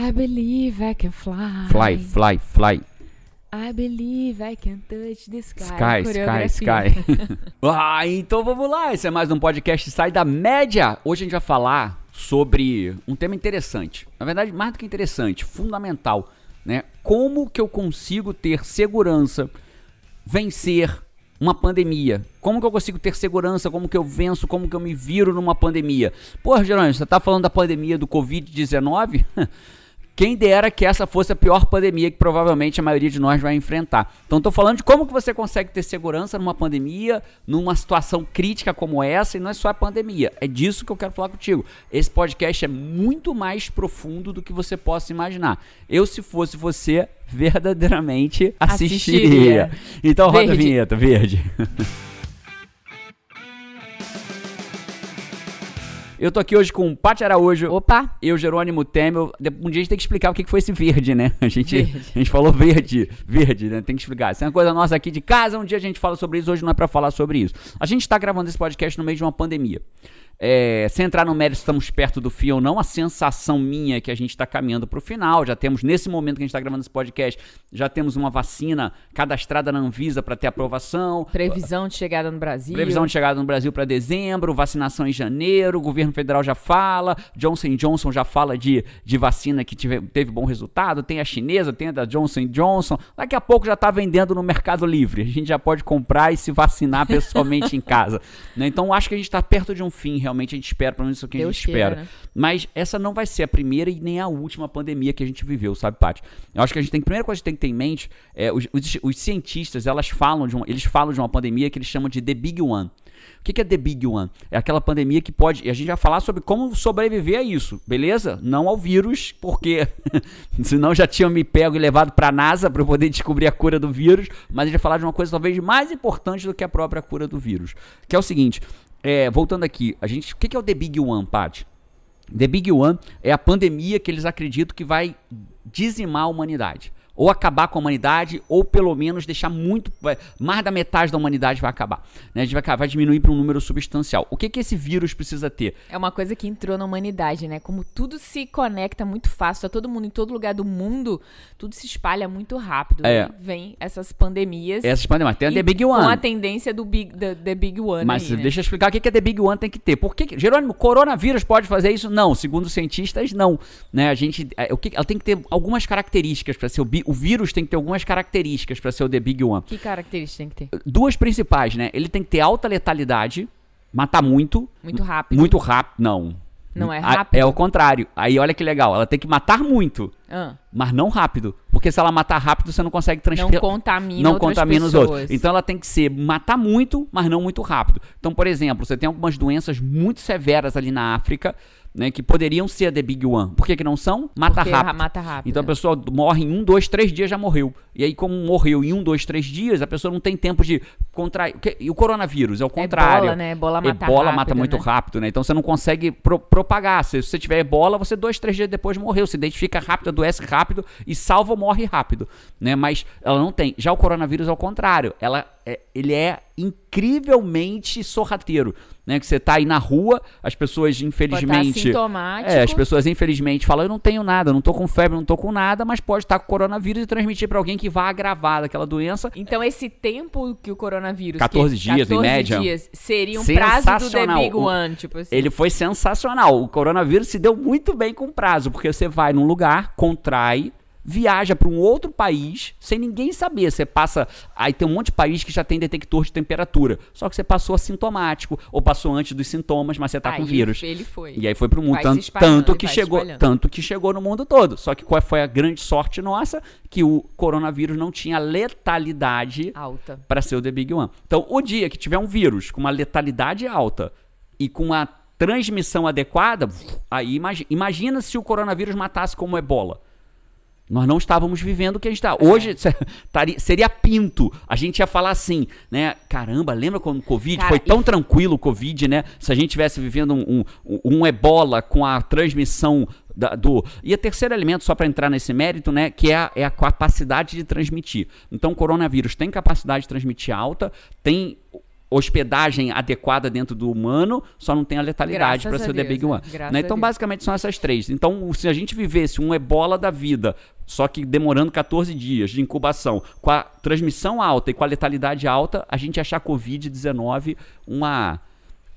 I believe I can fly. Fly, fly, fly. I believe I can touch the sky. Sky, sky, sky. ah, então vamos lá. Esse é mais um podcast Sai da Média. Hoje a gente vai falar sobre um tema interessante. Na verdade, mais do que interessante, fundamental, né? Como que eu consigo ter segurança, vencer uma pandemia? Como que eu consigo ter segurança? Como que eu venço? Como que eu me viro numa pandemia? Porra, Jerônimo, você tá falando da pandemia do Covid-19? Quem dera que essa fosse a pior pandemia que provavelmente a maioria de nós vai enfrentar. Então estou falando de como que você consegue ter segurança numa pandemia, numa situação crítica como essa, e não é só a pandemia. É disso que eu quero falar contigo. Esse podcast é muito mais profundo do que você possa imaginar. Eu, se fosse você, verdadeiramente assistiria. assistiria. Então roda verde. a vinheta, verde. Eu tô aqui hoje com o Paty Araújo. Opa! Eu, Jerônimo Temel. Um dia a gente tem que explicar o que foi esse verde, né? A gente, verde. A gente falou verde, verde, né? Tem que explicar. Isso é uma coisa nossa aqui de casa. Um dia a gente fala sobre isso, hoje não é para falar sobre isso. A gente tá gravando esse podcast no meio de uma pandemia. É, sem entrar no mérito, estamos perto do fim ou não, a sensação minha é que a gente está caminhando para o final. Já temos, nesse momento que a gente está gravando esse podcast, já temos uma vacina cadastrada na Anvisa para ter aprovação. Previsão de chegada no Brasil. Previsão de chegada no Brasil para dezembro, vacinação em janeiro, o governo federal já fala, Johnson Johnson já fala de, de vacina que tive, teve bom resultado, tem a chinesa, tem a da Johnson Johnson. Daqui a pouco já está vendendo no Mercado Livre. A gente já pode comprar e se vacinar pessoalmente em casa. Né? Então acho que a gente está perto de um fim realmente a gente espera, pelo menos isso que a gente espera. Né? Mas essa não vai ser a primeira e nem a última pandemia que a gente viveu, sabe, Paty? Eu acho que a gente tem, a primeira coisa que a gente tem que ter em mente é os, os, os cientistas, elas falam de um, eles falam de uma pandemia que eles chamam de The Big One. O que, é The Big One? É aquela pandemia que pode. E a gente vai falar sobre como sobreviver a isso, beleza? Não ao vírus, porque senão já tinham me pego e levado para a NASA para poder descobrir a cura do vírus. Mas a gente vai falar de uma coisa talvez mais importante do que a própria cura do vírus. Que é o seguinte: é, voltando aqui, a gente, o que é o The Big One, Pat? The Big One é a pandemia que eles acreditam que vai dizimar a humanidade ou acabar com a humanidade, ou pelo menos deixar muito. Mais da metade da humanidade vai acabar. Né? A gente vai, vai diminuir para um número substancial. O que, que esse vírus precisa ter? É uma coisa que entrou na humanidade, né? Como tudo se conecta muito fácil a todo mundo, em todo lugar do mundo, tudo se espalha muito rápido. É. Vem essas pandemias. Essas pandemias. Tem a The Big One. Com a tendência do Big, the, the Big One. Mas aí, né? deixa eu explicar o que, que a The Big One tem que ter. Por que, Jerônimo, coronavírus pode fazer isso? Não. Segundo cientistas, não. Né? A gente, é, o que, ela tem que ter algumas características para ser o, o vírus tem que ter algumas características para ser o The Big One. Que características tem que ter? Duas principais, né? Ele tem que ter alta letalidade, matar muito. Muito rápido. Muito rápido, não. Não é rápido? É o contrário. Aí olha que legal, ela tem que matar muito, ah. mas não rápido. Porque se ela matar rápido, você não consegue transferir. Não contamina Não contamina pessoas. os outros. Então ela tem que ser matar muito, mas não muito rápido. Então, por exemplo, você tem algumas doenças muito severas ali na África né, que poderiam ser a The Big One. Por que, que não são? Mata Porque rápido. mata rápido. Então a pessoa morre em um, dois, três dias já morreu. E aí, como morreu em um, dois, três dias, a pessoa não tem tempo de contrair. E o coronavírus é o contrário. Ebola, né? Ebola mata Ebola rápido, mata muito né? rápido, né? Então você não consegue pro propagar. Se você tiver ebola, você dois, três dias depois morreu. Se identifica rápido, adoece rápido e salva ou morre rápido, né? Mas ela não tem. Já o coronavírus é o contrário. Ela é, ele é incrivelmente sorrateiro, né? Que você tá aí na rua, as pessoas infelizmente, é, as pessoas infelizmente falam eu não tenho nada, não tô com febre, não tô com nada, mas pode estar com coronavírus e transmitir para alguém que vai agravar daquela doença. Então esse tempo que o coronavírus 14 que, dias 14 em média dias seria um prazo do The Big One, tipo assim. Ele foi sensacional. O coronavírus se deu muito bem com prazo, porque você vai num lugar, contrai viaja para um outro país sem ninguém saber. Você passa. Aí tem um monte de país que já tem detector de temperatura. Só que você passou assintomático ou passou antes dos sintomas, mas você tá aí com vírus. Ele foi. E aí foi pro mundo. Tanto, tanto que chegou, tanto que chegou no mundo todo. Só que qual foi a grande sorte nossa? Que o coronavírus não tinha letalidade alta para ser o The Big One. Então, o dia que tiver um vírus com uma letalidade alta e com uma transmissão adequada, aí imagina, imagina se o coronavírus matasse como ebola. Nós não estávamos vivendo o que a gente está. Hoje seria pinto. A gente ia falar assim, né? Caramba, lembra quando o Covid Cara, foi tão e... tranquilo o Covid, né? Se a gente tivesse vivendo um, um, um ebola com a transmissão da, do. E o terceiro elemento, só para entrar nesse mérito, né? Que é a, é a capacidade de transmitir. Então, o coronavírus tem capacidade de transmitir alta, tem hospedagem adequada dentro do humano, só não tem a letalidade para ser o The Big One. Né? Então, basicamente, são essas três. Então, se a gente vivesse um ebola da vida, só que demorando 14 dias de incubação, com a transmissão alta e com a letalidade alta, a gente achar Covid-19 uma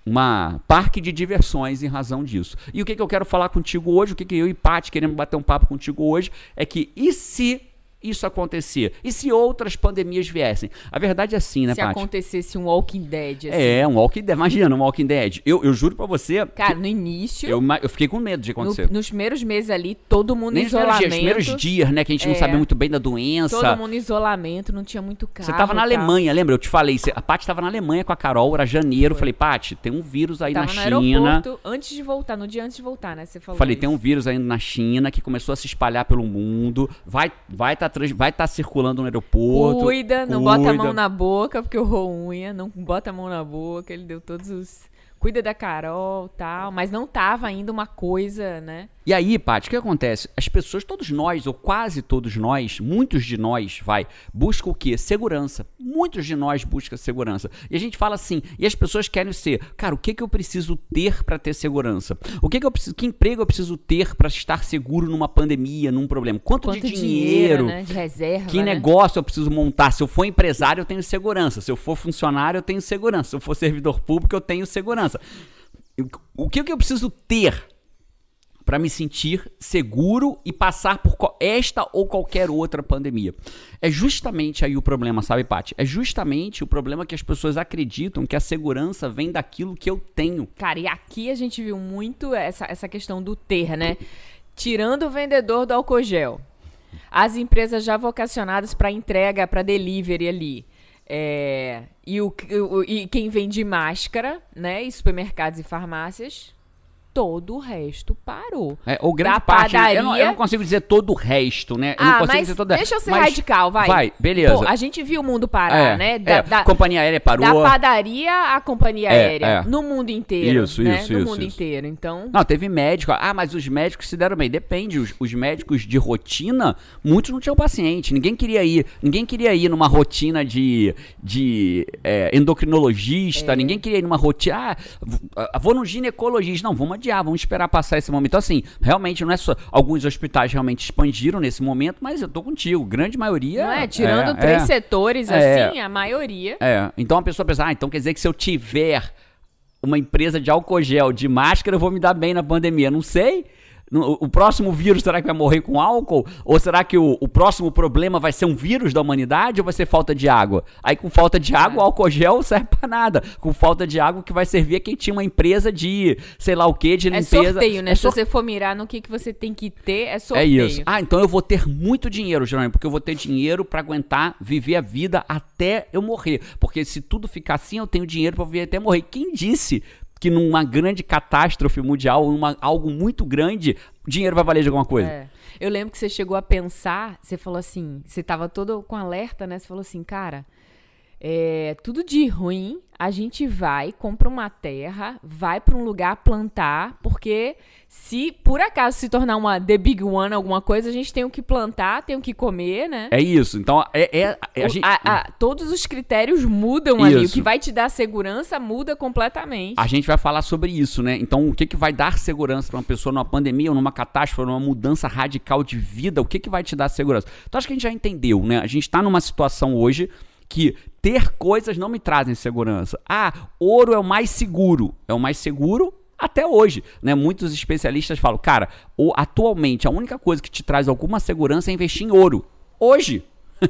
uma parque de diversões em razão disso. E o que, que eu quero falar contigo hoje, o que, que eu e Paty queremos bater um papo contigo hoje, é que e se isso acontecer? E se outras pandemias viessem? A verdade é assim, né, Se Paty? acontecesse um Walking Dead, assim. É, um Walking Dead. Imagina, um Walking Dead. Eu, eu juro pra você... Cara, no início... Eu, eu fiquei com medo de acontecer. No, nos primeiros meses ali, todo mundo em isolamento. Dias, primeiros dias, né, que a gente é, não sabia muito bem da doença. Todo mundo em isolamento, não tinha muito carro. Você tava na Alemanha, lembra? Eu te falei, a Paty tava na Alemanha com a Carol, era janeiro. Foi. Falei, Paty, tem um vírus aí tava na no China. Aeroporto, antes de voltar, no dia antes de voltar, né? Você falou Falei, isso. tem um vírus aí na China que começou a se espalhar pelo mundo. Vai vai tá, vai tá circulando no aeroporto. Cuida, não cuida. bota a mão na boca, porque o unha, não bota a mão na boca, ele deu todos os. Cuida da Carol tal, mas não tava ainda uma coisa, né? E aí, Paty, o que acontece? As pessoas, todos nós, ou quase todos nós, muitos de nós, vai, buscam o quê? Segurança. Muitos de nós buscam segurança. E a gente fala assim, e as pessoas querem ser, cara, o que, que eu preciso ter para ter segurança? O que, que eu preciso, que emprego eu preciso ter para estar seguro numa pandemia, num problema? Quanto, Quanto de dinheiro, dinheiro né? de reserva, que né? negócio eu preciso montar? Se eu for empresário, eu tenho segurança. Se eu for funcionário, eu tenho segurança. Se eu for servidor público, eu tenho segurança. O que, que eu preciso ter para me sentir seguro e passar por esta ou qualquer outra pandemia. É justamente aí o problema, sabe, Paty? É justamente o problema que as pessoas acreditam que a segurança vem daquilo que eu tenho. Cara, e aqui a gente viu muito essa, essa questão do ter, né? Tirando o vendedor do álcool. As empresas já vocacionadas para entrega, para delivery ali. É, e, o, e quem vende máscara, né? E supermercados e farmácias todo o resto parou. É, ou grande da parte, padaria... eu, não, eu, não, consigo dizer todo o resto, né? Eu ah, não consigo mas dizer toda... deixa eu ser mas... radical, vai. Vai, beleza. Pô, a gente viu o mundo parar, é, né? Da, é. da, companhia aérea parou. Da padaria à companhia é, aérea. É. No mundo inteiro. Isso, né? isso, No isso, mundo isso. inteiro, então... Não, teve médico. Ah, mas os médicos se deram bem. Depende. Os, os médicos de rotina, muitos não tinham paciente. Ninguém queria ir. Ninguém queria ir numa rotina de, de é, endocrinologista. É. Ninguém queria ir numa rotina... Ah, vou no ginecologista. Não, vamos adiar. Vamos esperar passar esse momento. Então, assim, realmente não é só. Alguns hospitais realmente expandiram nesse momento, mas eu tô contigo. Grande maioria. Não é? Tirando é, três é, setores, é, assim, a maioria. É. Então a pessoa pensa, ah, então quer dizer que se eu tiver uma empresa de álcool gel, de máscara, eu vou me dar bem na pandemia. Não sei. O próximo vírus será que vai morrer com álcool? Ou será que o, o, próximo problema vai ser um vírus da humanidade ou vai ser falta de água? Aí com falta de água, é. o álcool gel serve pra nada. Com falta de água, que vai servir é quem tinha uma empresa de sei lá o que, de é limpeza. É sorteio, né? É Se você for mirar no que, que você tem que ter, é sorteio. É isso. Ah, então eu vou ter muito dinheiro, Jerônimo, porque eu vou ter dinheiro para aguentar viver a vida até eu morrer. Porque se tudo ficar assim, eu tenho dinheiro para viver até morrer. Quem disse que numa grande catástrofe mundial, uma, algo muito grande, dinheiro vai valer de alguma coisa. É. Eu lembro que você chegou a pensar, você falou assim, você estava todo com alerta, né? Você falou assim, cara, é, tudo de ruim, a gente vai, compra uma terra, vai para um lugar plantar, porque se por acaso se tornar uma The Big One, alguma coisa, a gente tem o que plantar, tem o que comer, né? É isso. Então, é, é, é a gente... a, a, todos os critérios mudam isso. ali. O que vai te dar segurança muda completamente. A gente vai falar sobre isso, né? Então, o que, que vai dar segurança para uma pessoa numa pandemia, ou numa catástrofe, ou numa mudança radical de vida? O que, que vai te dar segurança? Então, acho que a gente já entendeu, né? A gente está numa situação hoje que ter coisas não me trazem segurança. Ah, ouro é o mais seguro. É o mais seguro até hoje, né? Muitos especialistas falam, cara, ou, atualmente a única coisa que te traz alguma segurança é investir em ouro. Hoje.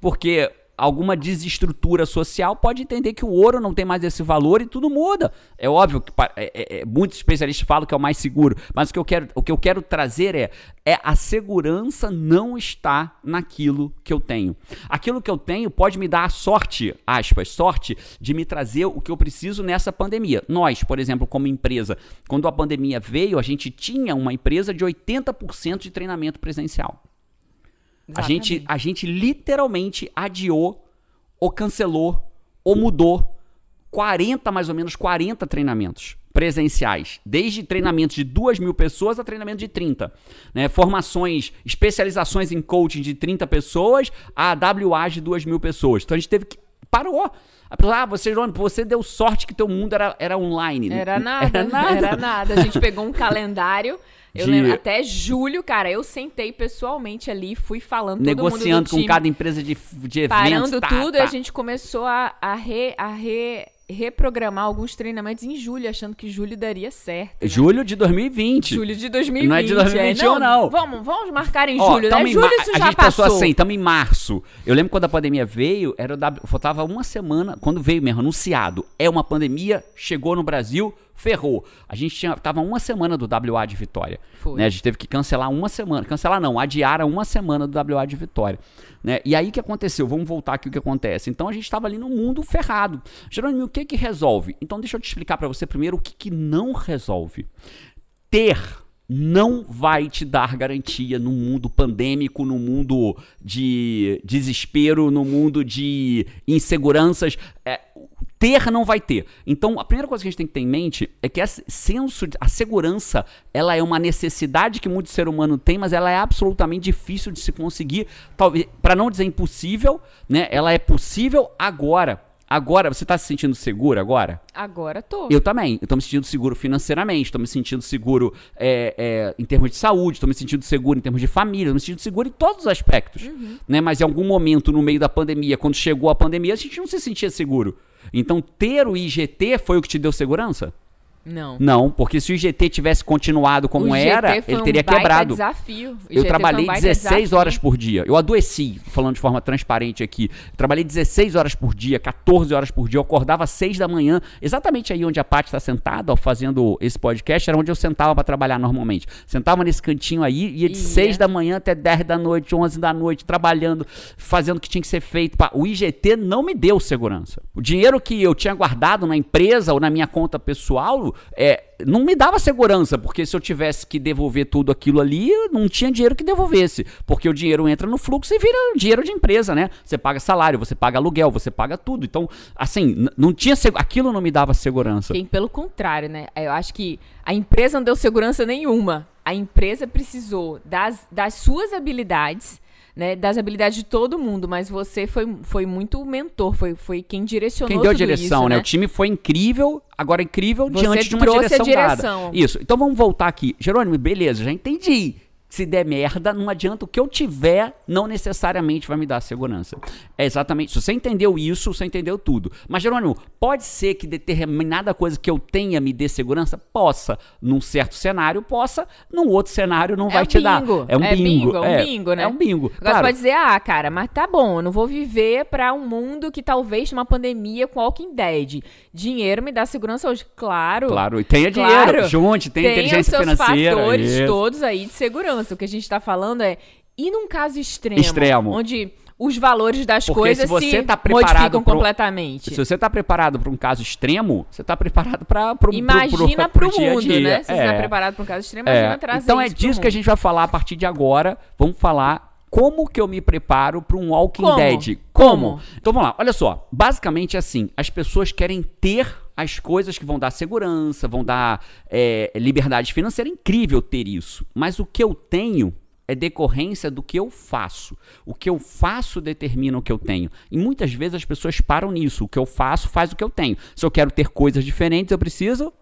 Porque alguma desestrutura social pode entender que o ouro não tem mais esse valor e tudo muda. É óbvio que é, é, é, muitos especialistas falam que é o mais seguro, mas o que eu quero, o que eu quero trazer é, é a segurança não está naquilo que eu tenho. Aquilo que eu tenho pode me dar a sorte, aspas, sorte de me trazer o que eu preciso nessa pandemia. Nós, por exemplo, como empresa, quando a pandemia veio, a gente tinha uma empresa de 80% de treinamento presencial. A gente, a gente literalmente adiou, ou cancelou, ou mudou 40, mais ou menos 40 treinamentos presenciais, desde treinamentos de 2 mil pessoas a treinamento de 30. Né? Formações, especializações em coaching de 30 pessoas a WA de 2 mil pessoas. Então a gente teve que parou. A pessoa, ah, você, você deu sorte que teu mundo era, era online. Era nada, Era nada. era nada. A gente pegou um calendário. Eu De- lembro, até julho, cara, eu sentei pessoalmente ali, fui falando Negociando do com time, cada empresa de, de eventos. parando tá, tudo, e tá. a gente começou a, a, re- a re- reprogramar alguns treinamentos em julho, achando que julho daria certo. né? Julho de 2020. Julho de 2020. Não é de 2021 é, não. Vamos, vamos marcar em Ó, julho, né? em Julho isso a já gente passou. assim, estamos em março. Eu lembro quando a pandemia veio, era o W, faltava uma semana, quando veio mesmo, anunciado, é uma pandemia, chegou no Brasil, ferrou. A gente tinha, tava uma semana do WA de Vitória. Foi. Né? A gente teve que cancelar uma semana, cancelar não, adiar uma semana do WA de Vitória. Né? E aí o que aconteceu? Vamos voltar aqui o que acontece. Então a gente estava ali no mundo ferrado. Jerônimo, o que que resolve? Então deixa eu te explicar para você primeiro o que, que não resolve ter não vai te dar garantia no mundo pandêmico, no mundo de desespero, no mundo de inseguranças. É, ter não vai ter. Então, a primeira coisa que a gente tem que ter em mente é que esse senso, de- a segurança, ela é uma necessidade que muito ser humano tem, mas ela é absolutamente difícil de se conseguir, talvez, para não dizer impossível, né? Ela é possível agora. Agora, você está se sentindo seguro agora? Agora tô. Eu também. Eu tô me sentindo seguro financeiramente, tô me sentindo seguro é, é, em termos de saúde, tô me sentindo seguro em termos de família, tô me sentindo seguro em todos os aspectos. Né? Mas em algum momento, no meio da pandemia, quando chegou a pandemia, a gente não se sentia seguro. Então, ter o IGT foi o que te deu segurança? Não. Não, porque se o IGT tivesse continuado como o era, ele um teria baita quebrado. desafio. O Eu trabalhei um baita 16 desafio. horas por dia. Eu adoeci, falando de forma transparente aqui. Eu trabalhei 16 horas por dia, 14 horas por dia. Eu acordava às 6 da manhã, exatamente aí onde a Paty está sentada, ó, fazendo esse podcast, era onde eu sentava para trabalhar normalmente. Sentava nesse cantinho aí, ia de Ia. 6 da manhã até 10 da noite, 11 da noite, trabalhando, fazendo o que tinha que ser feito. O IGT não me deu segurança. O dinheiro que eu tinha guardado na empresa ou na minha conta pessoal, é, não me dava segurança, porque se eu tivesse que devolver tudo aquilo ali, não tinha dinheiro que devolvesse, porque o dinheiro entra no fluxo e vira dinheiro de empresa, né? Você paga salário, você paga aluguel, você paga tudo. Então, assim, não tinha aquilo não me dava segurança. Quem, pelo contrário, né? Eu acho que a empresa não deu segurança nenhuma. A empresa precisou das, das suas habilidades, né? Das habilidades de todo mundo, mas você foi, foi muito mentor, foi, foi quem direcionou Quem deu a direção, isso, né? O time foi incrível, agora incrível Você diante de uma trouxe a direção, direção. dada. Isso. Então vamos voltar aqui. Jerônimo, beleza, já entendi. Se der merda, não adianta o que eu tiver, não necessariamente vai me dar segurança. É exatamente. Se você entendeu isso, você entendeu tudo. Mas, Jerônimo, pode ser que determinada coisa que eu tenha me dê segurança? Possa. Num certo cenário, possa. Num outro cenário, não É vai te dar. bingo. É um É bingo. bingo, é um bingo, né? É um bingo. Agora Claro. você pode dizer, ah, cara, mas tá bom, eu não vou viver pra um mundo que talvez tenha uma pandemia com Walking Dead. Dinheiro me dá segurança hoje. Claro. Claro, e tenha dinheiro, Claro. junte, tem, Tem inteligência os seus financeira. fatores isso. todos aí de segurança. O que a gente tá falando é, e num caso extremo, Extremo. onde os valores das Porque coisas se você se tá modificam pro- completamente. Se você tá preparado para um caso extremo, você tá preparado para pro, Imagina pro, pro, pro dia a mundo, dia. né? Se você É. tá preparado para um caso extremo, É. imagina trazer Então é disso que a mundo. gente vai falar a partir de agora. Vamos falar como que eu me preparo para um Walking Como? Dead. Como? Então vamos lá. Olha só. Basicamente é assim. As pessoas querem ter as coisas que vão dar segurança, vão dar é, liberdade financeira. É incrível ter isso. Mas o que eu tenho é decorrência do que eu faço. O que eu faço determina o que eu tenho. E muitas vezes as pessoas param nisso. O que eu faço faz o que eu tenho. Se eu quero ter coisas diferentes, eu preciso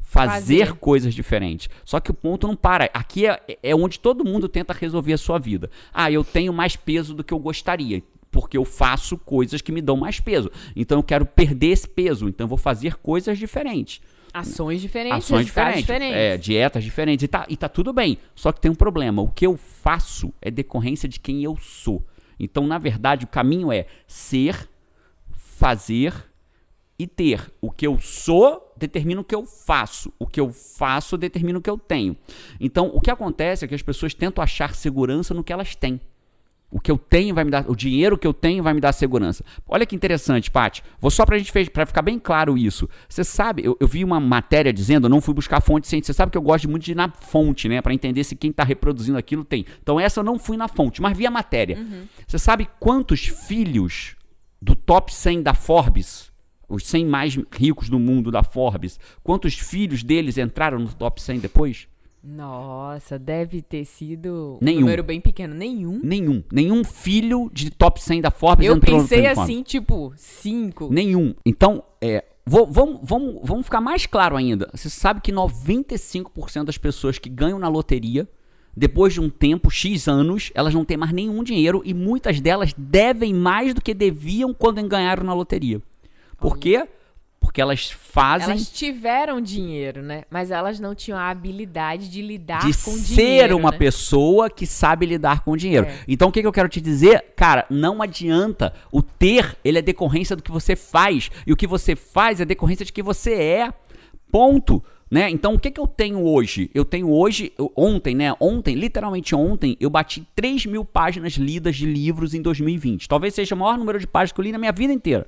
fazer, Fazer. coisas diferentes. Só que o ponto não para. Aqui é, é onde todo mundo tenta resolver a sua vida. Ah, eu tenho mais peso do que eu gostaria. Porque eu faço coisas que me dão mais peso. Então eu quero perder esse peso. Então eu vou fazer coisas diferentes. Ações diferentes, Ações diferentes. diferentes. É, dietas diferentes. E tá, e tá tudo bem. Só que tem um problema. O que eu faço é decorrência de quem eu sou. Então, na verdade, o caminho é ser, fazer e ter. O que eu sou determina o que eu faço. O que eu faço determina o que eu tenho. Então, o que acontece é que as pessoas tentam achar segurança no que elas têm. O que eu tenho vai me dar, o dinheiro que eu tenho vai me dar segurança. Olha que interessante, Paty. Vou só pra gente para ficar bem claro isso. Você sabe, eu, eu vi uma matéria dizendo, eu não fui buscar fonte científica. Você sabe que eu gosto muito de ir na fonte, né, Pra entender se quem tá reproduzindo aquilo tem. Então essa eu não fui na fonte, mas vi a matéria. Você sabe quantos filhos do top 100 da Forbes, os 100 mais ricos do mundo da Forbes, quantos filhos deles entraram no top 100 depois? Nossa, deve ter sido Nenhum. um número bem pequeno. Nenhum. Nenhum. Nenhum filho de top 100 da Forbes Eu entrou pensei assim, tipo, cinco. Nenhum. Então, é, vamos, vamos, vamos ficar mais claro ainda. Você sabe que 95% das pessoas que ganham na loteria, depois de um tempo, X anos, elas não têm mais nenhum dinheiro e muitas delas devem mais do que deviam quando ganharam na loteria. Por quê? Porque elas fazem Elas tiveram dinheiro, né? Mas elas não tinham a habilidade de lidar de com ser dinheiro. uma né? pessoa que sabe lidar com dinheiro. É. Então o que, que eu quero te dizer? Cara, não adianta. O ter, ele é decorrência do que você faz. E o que você faz é decorrência de que você é. Ponto. Né? Então o que, que eu tenho hoje? Eu tenho hoje, eu- ontem, né? Ontem, literalmente ontem, eu bati 3 mil páginas lidas de livros em 2020. Talvez seja o maior número de páginas que eu li na minha vida inteira.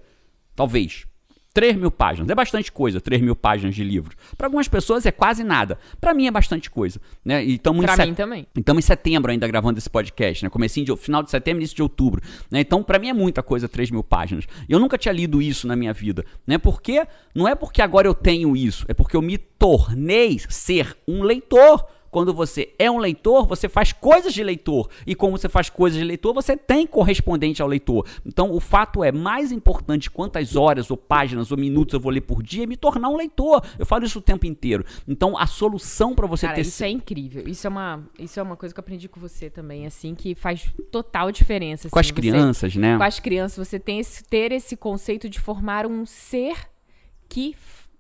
Talvez. 3 mil páginas. É bastante coisa, 3 mil páginas de livros. Para algumas pessoas é quase nada. Para mim é bastante coisa. Né? E Pra set- mim também. Estamos em setembro ainda gravando esse podcast, né? Comecinho de final de setembro, início de outubro. Né? Então, pra mim é muita coisa, 3 mil páginas. Eu nunca tinha lido isso na minha vida. Né? Porque não é porque agora eu tenho isso, é porque eu me tornei ser um leitor. Quando você é um leitor, você faz coisas de leitor. E como você faz coisas de leitor, você tem correspondente ao leitor. Então, o fato é, mais importante quantas horas, ou páginas, ou minutos eu vou ler por dia, é me tornar um leitor. Eu falo isso o tempo inteiro. Então, a solução pra você Cara, ter isso é incrível. Isso é, uma, isso é uma coisa que eu aprendi com você também, assim, que faz total diferença. com as assim, você- crianças, né? com as crianças, você tem esse, ter esse conceito de formar um ser que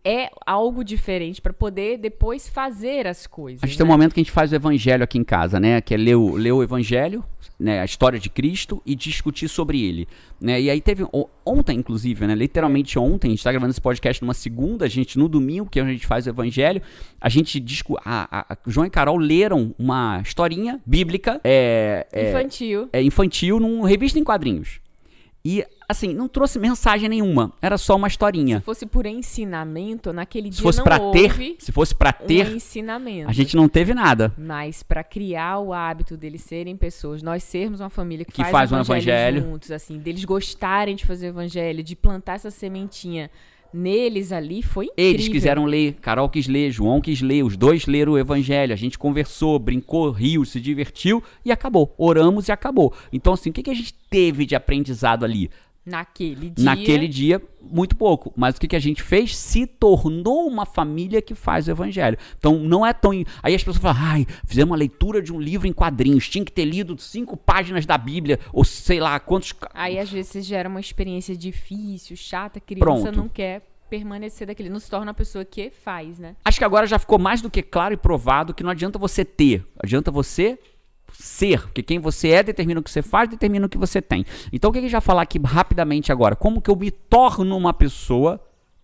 é algo diferente pra poder depois fazer as coisas. A gente tem um né? momento que a gente faz o evangelho aqui em casa, né? Que é ler o, ler o evangelho, né? a história de Cristo e discutir sobre ele. Né? E aí teve, ontem inclusive, né? Literalmente ontem, a gente tá gravando esse podcast numa segunda, a gente no domingo, que é onde a gente faz o evangelho, a gente discu a, a- a- João e Carol leram uma historinha bíblica é, é, Infantil. é, infantil numa revista em quadrinhos. E, assim, não trouxe mensagem nenhuma. Era só uma historinha. Se fosse por ensinamento, naquele Se dia fosse não pra houve ter, se fosse pra um ter, ensinamento. a gente não teve nada. Mas pra criar o hábito deles serem pessoas, nós sermos uma família que, Que faz, faz o um evangelho, evangelho. juntos, assim, deles gostarem de fazer o evangelho, de plantar essa sementinha neles ali, foi incrível. Eles quiseram ler, Carol quis ler, João quis ler, os dois leram o evangelho, a gente conversou, brincou, riu, se divertiu e acabou. Oramos e acabou. Então, assim, o que, que a gente teve de aprendizado ali? Naquele dia. Naquele dia, muito pouco. Mas o que, que a gente fez? Se tornou uma família que faz o evangelho. Então, não é tão. Aí as pessoas falam, ai, fizemos uma leitura de um livro em quadrinhos, tinha que ter lido cinco páginas da Bíblia, ou sei lá quantos. Aí às vezes gera uma experiência difícil, chata, criança Pronto. não quer permanecer daquele, não se torna a pessoa que faz, né? Acho que agora já ficou mais do que claro e provado que não adianta você ter, adianta você ser, porque quem você é determina o que você faz, determina o que você tem. Então o que a gente vai falar aqui rapidamente agora? Como que eu me torno uma pessoa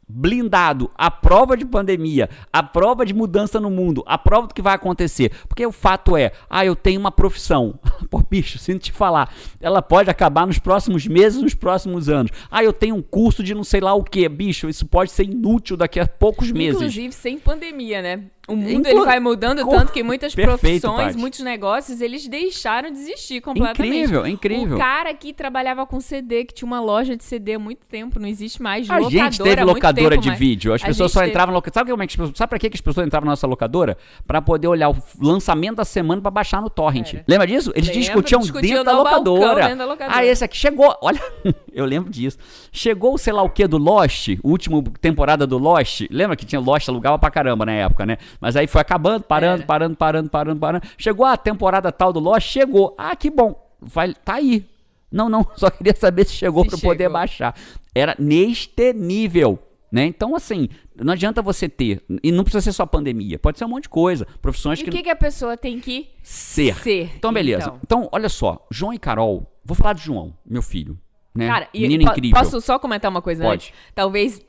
blindado à prova de pandemia, à prova de mudança no mundo, à prova do que vai acontecer. Porque o fato é, ah, eu tenho uma profissão. Pô, bicho, sinto te falar, ela pode acabar nos próximos meses, nos próximos anos. Ah, eu tenho um curso de não sei lá o que, bicho, isso pode ser inútil daqui a poucos meses. Inclusive sem pandemia, né? O mundo ele vai mudando Co- tanto que muitas Perfeito, profissões, Paty. muitos negócios, eles deixaram de existir completamente. Incrível, incrível. O cara que trabalhava com CD, que tinha uma loja de CD há muito tempo, não existe mais. A locadora, gente teve locadora tempo de mais. vídeo. As A pessoas só teve- entravam na locadora. Sabe, como é que sabe pra que as pessoas entravam na nossa locadora? Pra poder olhar o lançamento da semana pra baixar no torrent. Era. Lembra disso? Eles Lembro, discutiam, dentro, da locadora. dentro da locadora. Ah, esse aqui chegou. Olha, eu lembro disso. Chegou, sei lá o que, do Lost, o último temporada do Lost. Lembra que tinha Lost, alugava pra caramba na época, né? Mas aí foi acabando, parando, Era. parando, parando, parando, parando. Chegou a temporada tal do Lost, chegou. Ah, que bom. Vai, tá aí. Não, não, só queria saber se chegou eu poder baixar. Era neste nível. Né? Então, assim, não adianta você ter. E não precisa ser só pandemia. Pode ser um monte de coisa. Profissões E que. o que, que a pessoa tem que Ser. ser? Então, beleza. então? Então. olha só. João e Carol. Vou falar de João, meu filho. Né? Cara, e Menino po- incrível. posso só comentar uma coisa Pode. antes? Talvez,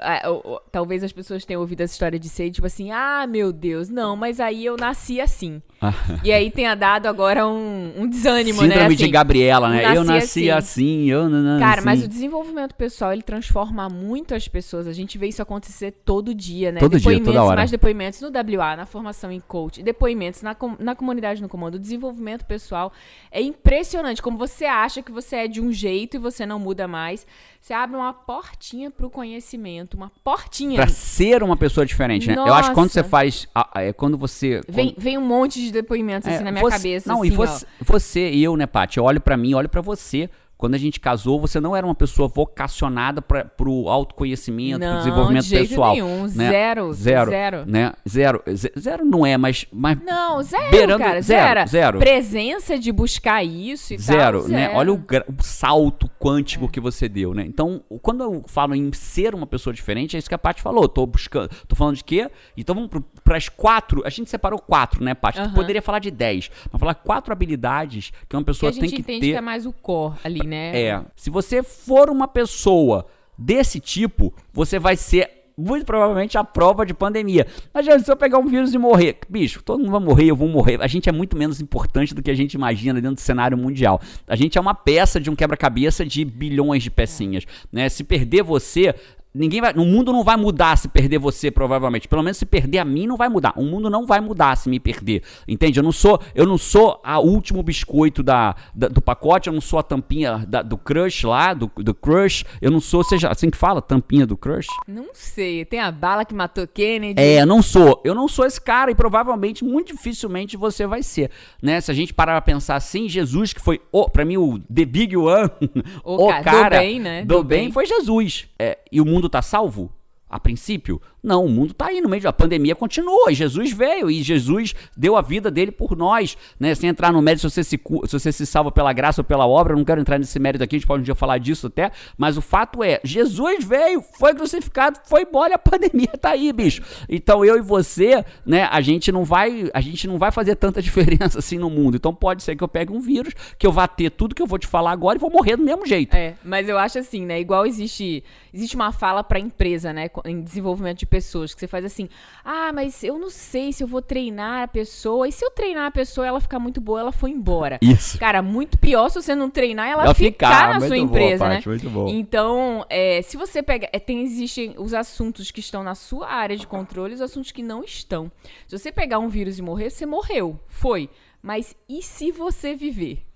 o- talvez as pessoas tenham ouvido essa história de ser, tipo assim, ah, meu Deus, não, mas aí eu nasci assim. e aí tenha dado agora um, um desânimo, né? Síndrome de assim. Gabriela, né? eu nasci nasci assim. assim, eu não nasci. Cara, mas o desenvolvimento pessoal, ele transforma muito as pessoas. A gente vê isso acontecer todo dia, né? Todo dia, depoimentos, toda hora. mais depoimentos no WA, na formação em coach, depoimentos na, com- na comunidade no comando. O desenvolvimento pessoal é impressionante. Como você acha que você é de um jeito e você não muda, mais. Você abre uma portinha pro conhecimento, uma portinha. Pra ser uma pessoa diferente, né? Eu acho que quando você Nossa. faz. É quando você. Vem, vem um monte de depoimentos assim É, na minha você- cabeça. Não, assim, e você, você e eu, né, Paty? Eu olho pra mim, olho pra você. Quando a gente casou, você não era uma pessoa vocacionada para pro autoconhecimento, pro Não, desenvolvimento de jeito pessoal. nenhum. né? Zero, Zero. zero. Né? Zero. Ze- Zero não é, mas. mas Não, zero, Beirando- cara. zero, Zero. Presença de buscar isso e Zero, tal. né? zero. Olha o, o salto quântico É. que você deu, né? Então, o- quando eu falo em ser uma pessoa diferente, é isso que a Paty falou. Tô buscando. Tô falando de quê? Então vamos para as quatro. A gente separou quatro, né, Paty? Tu Aham. poderia falar de dez. Mas falar quatro habilidades que uma Que pessoa a gente tem que entende ter. que é mais o core ali, né? É. Se você for uma pessoa desse tipo, você vai ser muito provavelmente a prova de pandemia. Mas se eu pegar um vírus e morrer, bicho, todo mundo vai morrer, eu vou morrer. A gente é muito menos importante do que a gente imagina dentro do cenário mundial. A gente é uma peça de um quebra-cabeça de bilhões de pecinhas, né? Se perder você, Ninguém vai, o mundo não vai mudar se perder você, provavelmente. Pelo menos se perder a mim, não vai mudar. O mundo não vai mudar se me perder. Entende? Eu não sou, eu não sou a último biscoito da, da- do pacote, eu não sou a tampinha da- do crush lá, do, do crush. Eu não sou, seja assim que fala, tampinha do crush. Não sei. Tem a bala que matou Kennedy. É, não sou. Eu não sou esse cara e provavelmente, muito dificilmente você vai ser, né? Se a gente parar pra pensar assim, Jesus que foi, o, pra mim, o The Big One, O o, ca- do cara bem, né? do Do bem, bem. foi Jesus. É, e o mundo tá salvo? A princípio? Não, o mundo tá aí no meio da pandemia, continua. E Jesus veio e Jesus deu a vida dele por nós, né? Sem entrar no mérito se você se, se você se salva pela graça ou pela obra, eu não quero entrar nesse mérito aqui, a gente pode um dia falar disso até, mas o fato é, Jesus veio, foi crucificado, foi embora, a pandemia tá aí, bicho. Então eu e você, né, a gente não vai, a gente não vai fazer tanta diferença assim no mundo. Então pode ser que eu pegue um vírus, que eu vá ter tudo que eu vou te falar agora e vou morrer do mesmo jeito. É, mas eu acho assim, né? Igual existe existe uma fala pra empresa, né? Em desenvolvimento de pessoas, que você faz assim: ah, mas eu não sei se eu vou treinar a pessoa. E se eu treinar a pessoa ela ficar muito boa, ela foi embora. Isso. Cara, muito pior se você não treinar ela, Ela ficar, ficar, na sua empresa, né? Muito bom. Então, é, se você pega. é, tem, existem os assuntos que estão na sua área de controle e os assuntos que não estão. Se você pegar um vírus e morrer, você morreu. Foi. Mas e se você viver?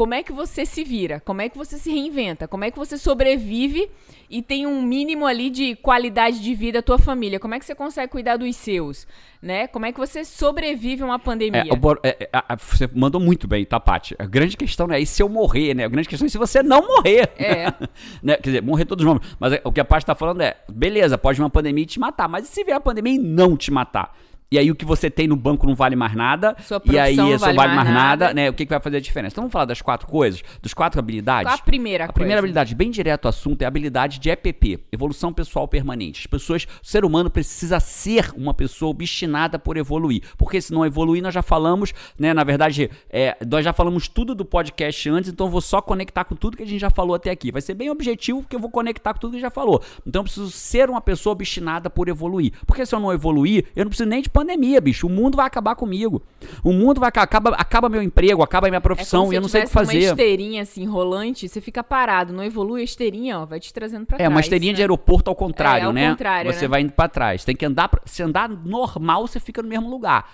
Como é que você se vira? Como é que você se reinventa? Como é que você sobrevive e tem um mínimo ali de qualidade de vida à tua família? Como é que você consegue cuidar dos seus? Né? Como é que você sobrevive a uma pandemia? É, Bor- é, é, a- a- você mandou muito bem, tá, Paty? A grande questão não é e se eu morrer, né? A grande questão é se você não morrer. É. né? Quer dizer, morrer todos vamos. Mas é, o que a Paty tá falando é, beleza, pode vir uma pandemia e te matar, mas e se vier a pandemia e não te matar? E aí o que você tem no banco não vale mais nada. Sua e aí não só vale vale mais nada, nada. né? O que, que vai fazer a diferença? Então vamos falar das quatro coisas, dos quatro habilidades. Qual a primeira A coisa? primeira habilidade, bem direto ao assunto, é a habilidade de EPP, evolução pessoal permanente. As pessoas, o ser humano precisa ser uma pessoa obstinada por evoluir. Porque se não evoluir, nós já falamos, né? Na verdade, é, nós já falamos tudo do podcast antes, então eu vou só conectar com tudo que a gente já falou até aqui. Vai ser bem objetivo, porque eu vou conectar com tudo que a gente já falou. Então eu preciso ser uma pessoa obstinada por evoluir. Porque se eu não evoluir, eu não preciso nem de pandemia, bicho. O mundo vai acabar comigo. O mundo vai acabar, acaba, acaba meu emprego, acaba minha É profissão como e eu não sei o que fazer. uma esteirinha assim, rolante, você fica parado, não evolui a esteirinha, ó, vai te trazendo pra É, trás. uma esteirinha né? de aeroporto ao contrário, É, ao né? contrário, você né? vai indo pra trás. Tem que andar, pra- se andar normal, você fica no mesmo lugar.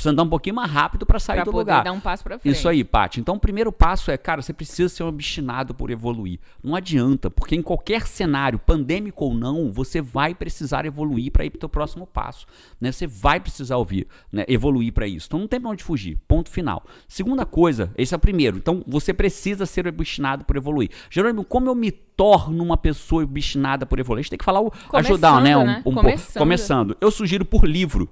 Precisa andar um pouquinho mais rápido pra sair Pra do lugar. dar um passo pra frente. Isso aí, Paty. Então, o primeiro passo é, cara, você precisa ser um obstinado por evoluir. Não adianta, porque em qualquer cenário, pandêmico ou não, você vai precisar evoluir para ir pro teu próximo passo, né? Você vai precisar ouvir, né? Evoluir para isso. Então, não tem pra onde fugir. Ponto final. Segunda coisa, esse é o primeiro. Então, você precisa ser obstinado por evoluir. Jerônimo, como eu me torno uma pessoa obstinada por evoluir? A gente tem que falar o ajudar, né? Um, né? um pouco. Começando. Começando. Eu sugiro por livro.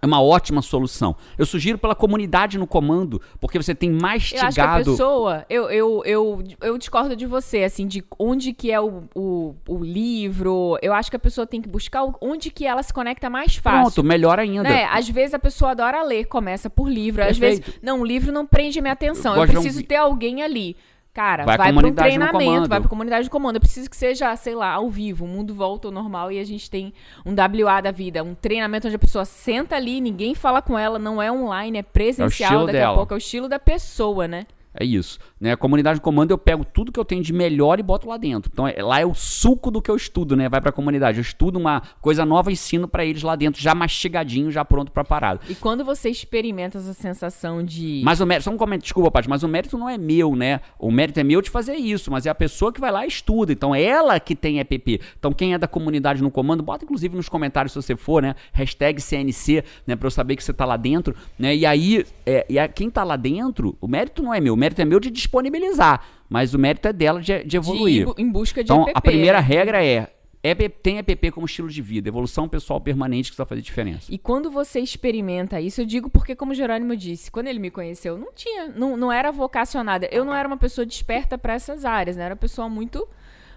É uma ótima solução. Eu sugiro pela comunidade no comando, porque você tem Eu acho que a mastigado. pessoa, eu, eu, eu, eu discordo de você, assim, de onde que é o, o, o livro. Eu acho que a pessoa tem que buscar onde que ela se conecta mais fácil. Pronto, melhor ainda. Né? Às vezes a pessoa adora ler, começa por livro. Às Perfeito. vezes, não, o livro não prende a minha atenção. Eu Eu, um preciso vi- ter alguém ali. Cara, Vai vai, para um treinamento, vai pra comunidade de comando. Eu preciso que seja, sei lá, ao vivo. O mundo volta ao normal e a gente tem um WA da vida. Um treinamento onde a pessoa senta ali, ninguém fala com ela, não é online, é presencial. estilo daqui dela. a pouco é o estilo da pessoa, né? É isso. Né? A comunidade de comando eu pego tudo que eu tenho de melhor e boto lá dentro. Então é, lá é o suco do que eu estudo, né? Vai para a comunidade. Eu estudo uma coisa nova e ensino para eles lá dentro, já mastigadinho, já pronto para parada. E quando você experimenta essa sensação de. Mas o mérito, só um comentário, desculpa, Paty, mas o mérito não é meu, né? O mérito é meu de fazer isso, mas é a pessoa que vai lá e estuda. Então é ela que tem EPP. Então quem é da comunidade no comando, bota inclusive nos comentários se você for, né? Hashtag CNC, né? Para eu saber que você tá lá dentro, né? E aí, é, e a, quem tá lá dentro, o mérito não é meu, o mérito é meu de disponibilizar, mas o mérito é dela de, de evoluir. De, em busca de então, EPP. a primeira regra é EPP, tem EPP como estilo de vida, evolução pessoal permanente que vai fazer diferença. E quando você experimenta isso, eu digo porque, como o Jerônimo disse, quando ele me conheceu, não tinha, não, não era vocacionada. Eu não era uma pessoa desperta para essas áreas, né? Era uma pessoa muito,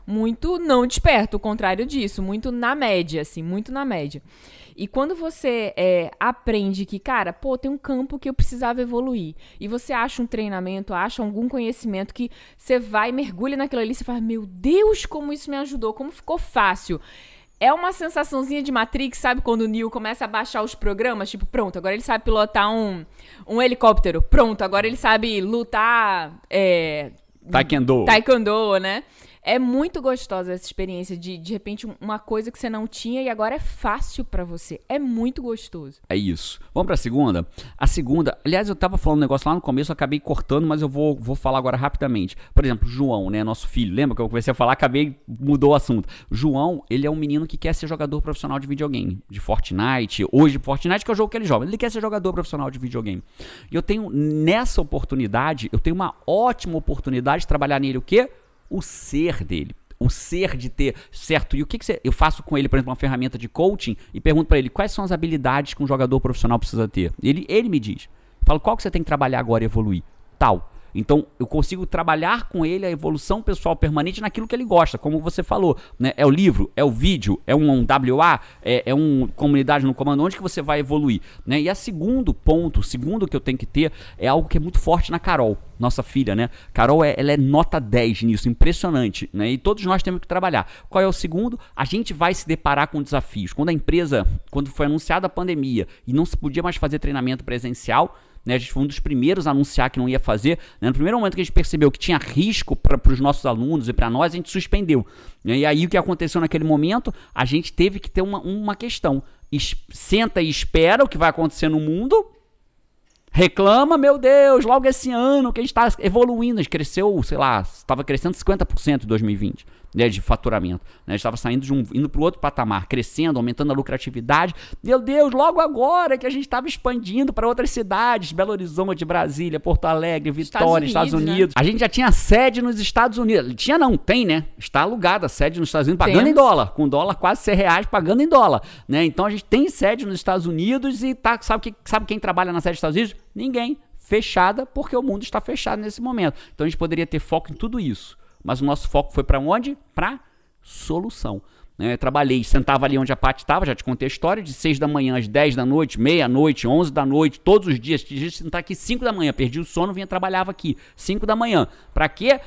muito não desperta, o contrário disso, muito na média, assim, muito na média. E quando você é, aprende que, cara, pô, tem um campo que eu precisava evoluir, e você acha um treinamento, acha algum conhecimento que você vai, mergulha naquilo ali, você fala, meu Deus, como isso me ajudou, como ficou fácil. É uma sensaçãozinha de Matrix, sabe? Quando o Neo começa a baixar os programas, tipo, pronto, agora ele sabe pilotar um, um helicóptero. Pronto, agora ele sabe lutar. É, Taekwondo. Taekwondo, né? É muito gostosa essa experiência de, de repente, uma coisa que você não tinha e agora é fácil para você. É muito gostoso. É isso. Vamos pra segunda? A segunda, aliás, eu tava falando um negócio lá no começo, acabei cortando, mas eu vou, vou falar agora rapidamente. Por exemplo, João, né, nosso filho, lembra que eu comecei a falar, acabei, mudou o assunto. João, ele é um menino que quer ser jogador profissional de videogame, de Fortnite. Hoje, Fortnite que é o jogo que ele joga. Ele quer ser jogador profissional de videogame. E eu tenho, nessa oportunidade, eu tenho uma ótima oportunidade de trabalhar nele o quê? O ser dele. O ser de ter certo. E o que, que você, eu faço com ele, por exemplo, uma ferramenta de coaching e pergunto para ele quais são as habilidades que um jogador profissional precisa ter. Ele, ele me diz. Eu falo qual que você tem que trabalhar agora e evoluir. Tal. Então eu consigo trabalhar com ele a evolução pessoal permanente naquilo que ele gosta, como você falou. Né? É o livro, é o vídeo, é um, um WA, é, é uma comunidade no comando, onde que você vai evoluir. Né? E a segundo ponto, o segundo que eu tenho que ter, é algo que é muito forte na Carol, nossa filha, né? Carol é, ela é nota 10 nisso, impressionante. Né? E todos nós temos que trabalhar. Qual é o segundo? A gente vai se deparar com desafios. Quando a empresa, quando foi anunciada a pandemia e não se podia mais fazer treinamento presencial, né? A gente foi um dos primeiros a anunciar que não ia fazer. Né? No primeiro momento que a gente percebeu que tinha risco para os nossos alunos e para nós, a gente suspendeu. Né? E aí o que aconteceu naquele momento? A gente teve que ter uma, uma questão. Es senta e espera o que vai acontecer no mundo. Reclama, meu Deus, logo esse ano que a gente está evoluindo. A gente cresceu, sei lá, estava crescendo 50% em 2020 né, de faturamento. Né? Estava saindo de um, indo para o outro patamar, crescendo, aumentando a lucratividade. Meu Deus, logo agora que a gente estava expandindo para outras cidades, Belo Horizonte, Brasília, Porto Alegre, Vitória, Estados Unidos. Estados Unidos. Né? A gente já tinha sede nos Estados Unidos. Tinha não, tem, né? Está alugada a sede nos Estados Unidos, pagando Temos. em dólar, com dólar quase 100 reais, pagando em dólar. Né? Então a gente tem sede nos Estados Unidos e tá, sabe, que, sabe quem trabalha na sede dos Estados Unidos? Ninguém fechada porque o mundo está fechado nesse momento. Então a gente poderia ter foco em tudo isso. Mas o nosso foco foi para onde? Para solução. Né? trabalhei, sentava ali onde a Paty estava, já te contei a história, de 6 da manhã às 10 da noite, meia-noite, 11 da noite, todos os dias. Tinha gente sentar aqui 5 da manhã, perdi o sono, vinha trabalhava aqui, 5 da manhã. Para quê?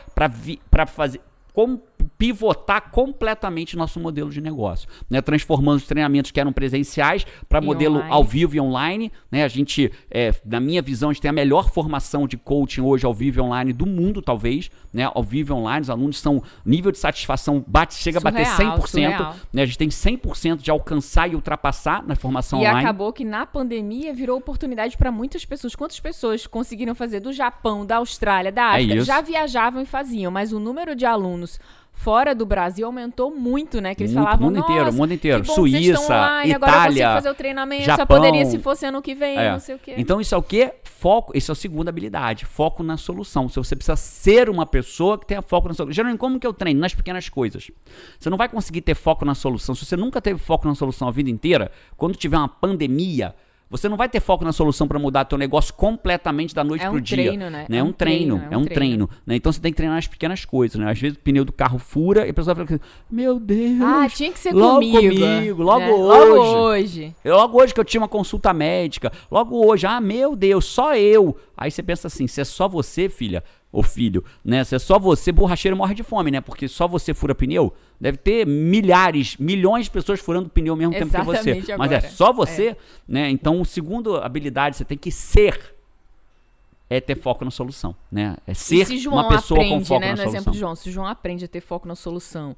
Para fazer como pivotar completamente nosso modelo de negócio, né? transformando os treinamentos que eram presenciais para modelo online. ao vivo e online. Né? A gente, é, na minha visão, a gente tem a melhor formação de coaching hoje ao vivo e online do mundo, talvez. Né? Ao vivo e online, os alunos são nível de satisfação bate, chega surreal, a bater 100%. Surreal. Né? A gente tem 100% de alcançar e ultrapassar na formação e online. E acabou que na pandemia virou oportunidade para muitas pessoas. Quantas pessoas conseguiram fazer do Japão, da Austrália, da é África? É já viajavam e faziam, mas o número de alunos fora do Brasil aumentou muito, né? Que eles muito, falavam, mundo inteiro, mundo inteiro, bom, Suíça, online, Itália, agora fazer o treinamento, Japão, só poderia se fosse ano que vem, é. não sei o quê. Então isso é o quê? Foco, isso é a segunda habilidade, foco na solução. Se você precisa ser uma pessoa que tenha foco na solução. Geralmente, como que eu treino? Nas pequenas coisas. Você não vai conseguir ter foco na solução. Se você nunca teve foco na solução a vida inteira, quando tiver uma pandemia, você não vai ter foco na solução para mudar teu negócio completamente da noite é pro um dia. Treino, né? né? É, um treino, é um treino, treino. Né? Então você tem que treinar as pequenas coisas, né? Às vezes o pneu do carro fura e a pessoa fala assim, meu Deus. Ah, tinha que ser logo comigo. comigo logo né? hoje. Logo hoje. Logo hoje que eu tinha uma consulta médica. Logo hoje, ah, meu Deus, só eu. Aí você pensa assim, se é só você, filha, ou filho, né? Se é só você, borracheiro morre de fome, né? Porque só você fura pneu. Deve ter milhares, milhões de pessoas furando pneu ao mesmo Exatamente tempo que você. Agora. Mas é só você, é. né? Então, segundo habilidade, você tem que ser é ter foco na solução, né? É ser se uma pessoa aprende, com foco né, na no solução. exemplo de João, se João aprende a ter foco na solução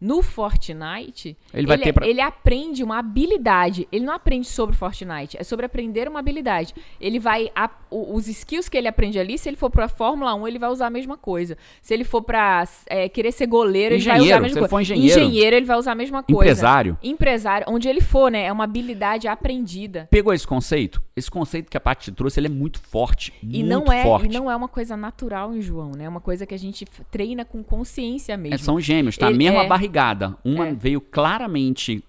no Fortnite, Ele vai ter pra- ele aprende uma habilidade. Ele não aprende sobre Fortnite, é sobre aprender uma habilidade. Ele vai. a- os skills que ele aprende ali, se ele for pra Fórmula 1, ele vai usar a mesma coisa. Se ele for pra é, querer ser goleiro, ele vai usar a Engenheiro, mesma se ele coisa. for engenheiro. engenheiro, ele vai usar a mesma coisa. Empresário. Empresário, onde ele for, né? É uma habilidade aprendida. Pegou esse conceito? Esse conceito que a Paty trouxe, ele é muito forte, E muito não, é, forte. e não é uma coisa natural em João, né? É uma coisa que a gente treina com consciência mesmo. É, são gêmeos, tá? Ele- Mesma é. Barrigada. Uma É. veio claramente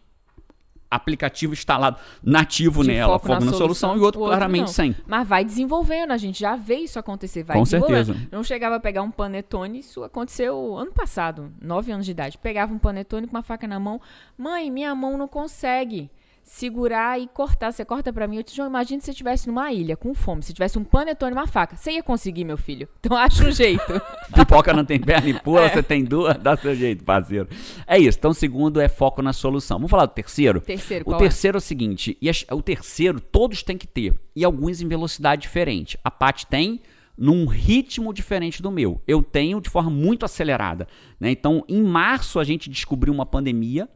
aplicativo instalado nativo de nela, foco fogo na, solução, e o outro claramente não. sem. Mas vai desenvolvendo, a gente já vê isso acontecer, vai Com desenvolvendo. certeza. Não chegava a pegar um panetone, isso aconteceu ano passado, nove anos de idade. Pegava um panetone com uma faca na mão, mãe, minha mão não consegue segurar e cortar. Você corta pra mim. Eu te imagina se você estivesse numa ilha com fome, se tivesse um panetone e uma faca. Você ia conseguir, meu filho. Então acha um jeito. Pipoca não tem perna e pula, É. você tem duas, dá seu jeito, parceiro. É isso. Então, o segundo é foco na solução. Vamos falar do terceiro? Terceiro, O qual terceiro é o seguinte, e o terceiro todos têm que ter, e alguns em velocidade diferente. A Paty tem num ritmo diferente do meu. Eu tenho de forma muito acelerada. né? Então, em março, a gente descobriu uma pandemia.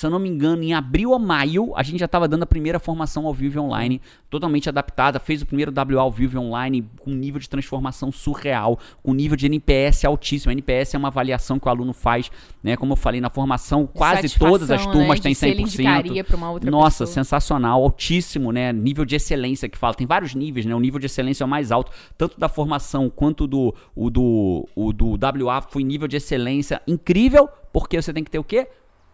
Se eu não me engano, em abril ou maio, a gente já estava dando a primeira formação ao vivo online, totalmente adaptada. Fez o primeiro WA ao vivo online com um nível de transformação surreal, com nível de NPS altíssimo. NPS é uma avaliação que o aluno faz, né? Como eu falei, na formação, quase todas as turmas né? têm De se ele 100%. indicaria pra uma outra Nossa, pessoa. sensacional, altíssimo, né? Nível de excelência que fala. Tem vários níveis, né? O nível de excelência é o mais alto, tanto da formação quanto do o do, o do WA foi nível de excelência incrível, porque você tem que ter o quê?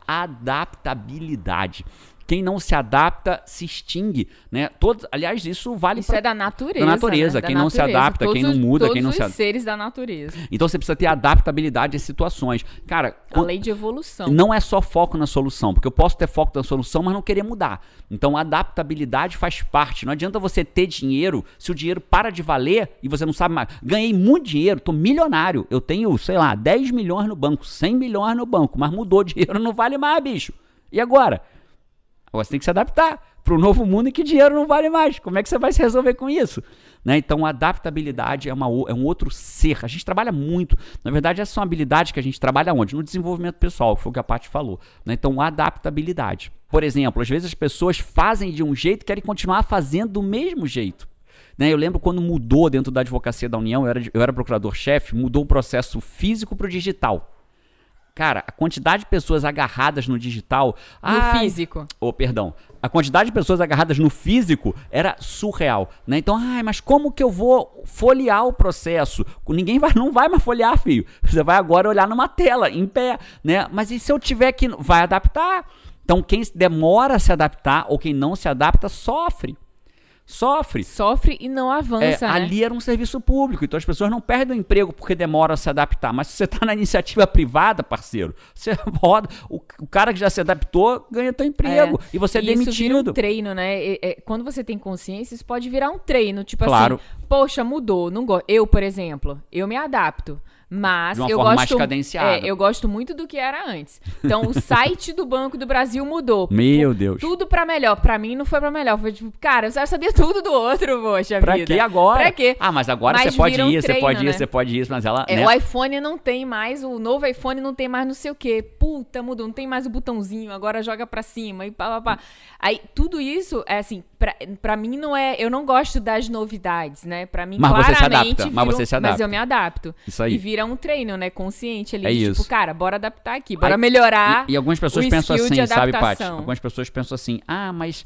Adaptabilidade. Quem não se adapta se extingue, né? Todos, aliás, isso vale Isso pra- é da natureza. da natureza. né? Da Quem não se natureza. adapta, quem Todos não os- muda, todos quem não se os ad- seres da natureza. Então você precisa ter adaptabilidade às situações. Cara, A lei de evolução. não é só foco na solução, porque eu posso ter foco na solução, mas não querer mudar. Então, a adaptabilidade faz parte. Não adianta você ter dinheiro se o dinheiro para de valer e você não sabe mais. Ganhei muito dinheiro, tô milionário. Eu tenho, sei lá, 10 milhões no banco, 100 milhões no banco, mas mudou o dinheiro, não vale mais, bicho. E agora? Você tem que se adaptar para o novo mundo em que dinheiro não vale mais. Como é que você vai se resolver com isso? Né? Então, adaptabilidade é, uma, é um outro ser. A gente trabalha muito. Na verdade, essas são habilidades que a gente trabalha onde? No desenvolvimento pessoal, que foi o que a Paty falou. né? Então, adaptabilidade. Por exemplo, às vezes as pessoas fazem de um jeito e querem continuar fazendo do mesmo jeito. Né, eu lembro quando mudou dentro da advocacia da União, eu era, eu era procurador-chefe, mudou o processo físico para o digital. Cara, a quantidade de pessoas agarradas no digital. No ai, físico. Oh, perdão. A quantidade de pessoas agarradas no físico era surreal, né? Então, ai, mas como que eu vou folhear o processo? Ninguém vai, não vai mais folhear, filho. Você vai agora olhar numa tela, em pé, né? Mas e se eu tiver que vai adaptar? Então, quem demora a se adaptar ou quem não se adapta sofre. Sofre. Sofre e não É, avança, né? ali era um serviço público, então as pessoas não perdem o emprego porque demoram a se adaptar. Mas se você está na iniciativa privada, parceiro, você roda. O, o cara que já se adaptou ganha teu emprego e você é Isso vira demitido. um treino, né? E- é, quando você tem consciência, isso pode virar um treino. Tipo Claro. assim, poxa, mudou, não gosto. Eu, por exemplo, eu me adapto. Mas eu mais gosto, cadenciada. é, eu gosto muito do que era antes. Então, o site do Banco do Brasil mudou. Meu Deus. Tudo pra melhor. Pra mim não foi pra melhor. Foi tipo, cara, eu já sabia tudo do outro, poxa Pra vida. que agora? Pra quê? Ah, mas agora Mas você pode vira um ir, você treino, pode ir, né? você pode ir, mas ela. É, né? O iPhone não tem mais, o novo iPhone não tem mais não sei o que. Puta, mudou, não tem mais o botãozinho, agora joga pra cima e pá, pá, pá. Aí, tudo isso, é assim, pra, pra mim não é... Eu não gosto das novidades, né? Pra mim, Mas você se claramente... adapta, mas vira você se adapta. Mas eu me adapto. Isso aí. E vira um treino, né? Consciente ali. É de, isso. Tipo, cara, bora adaptar aqui, bora Aí- melhorar E, e algumas pessoas pensam assim, sabe, Paty? Algumas pessoas pensam assim, ah, mas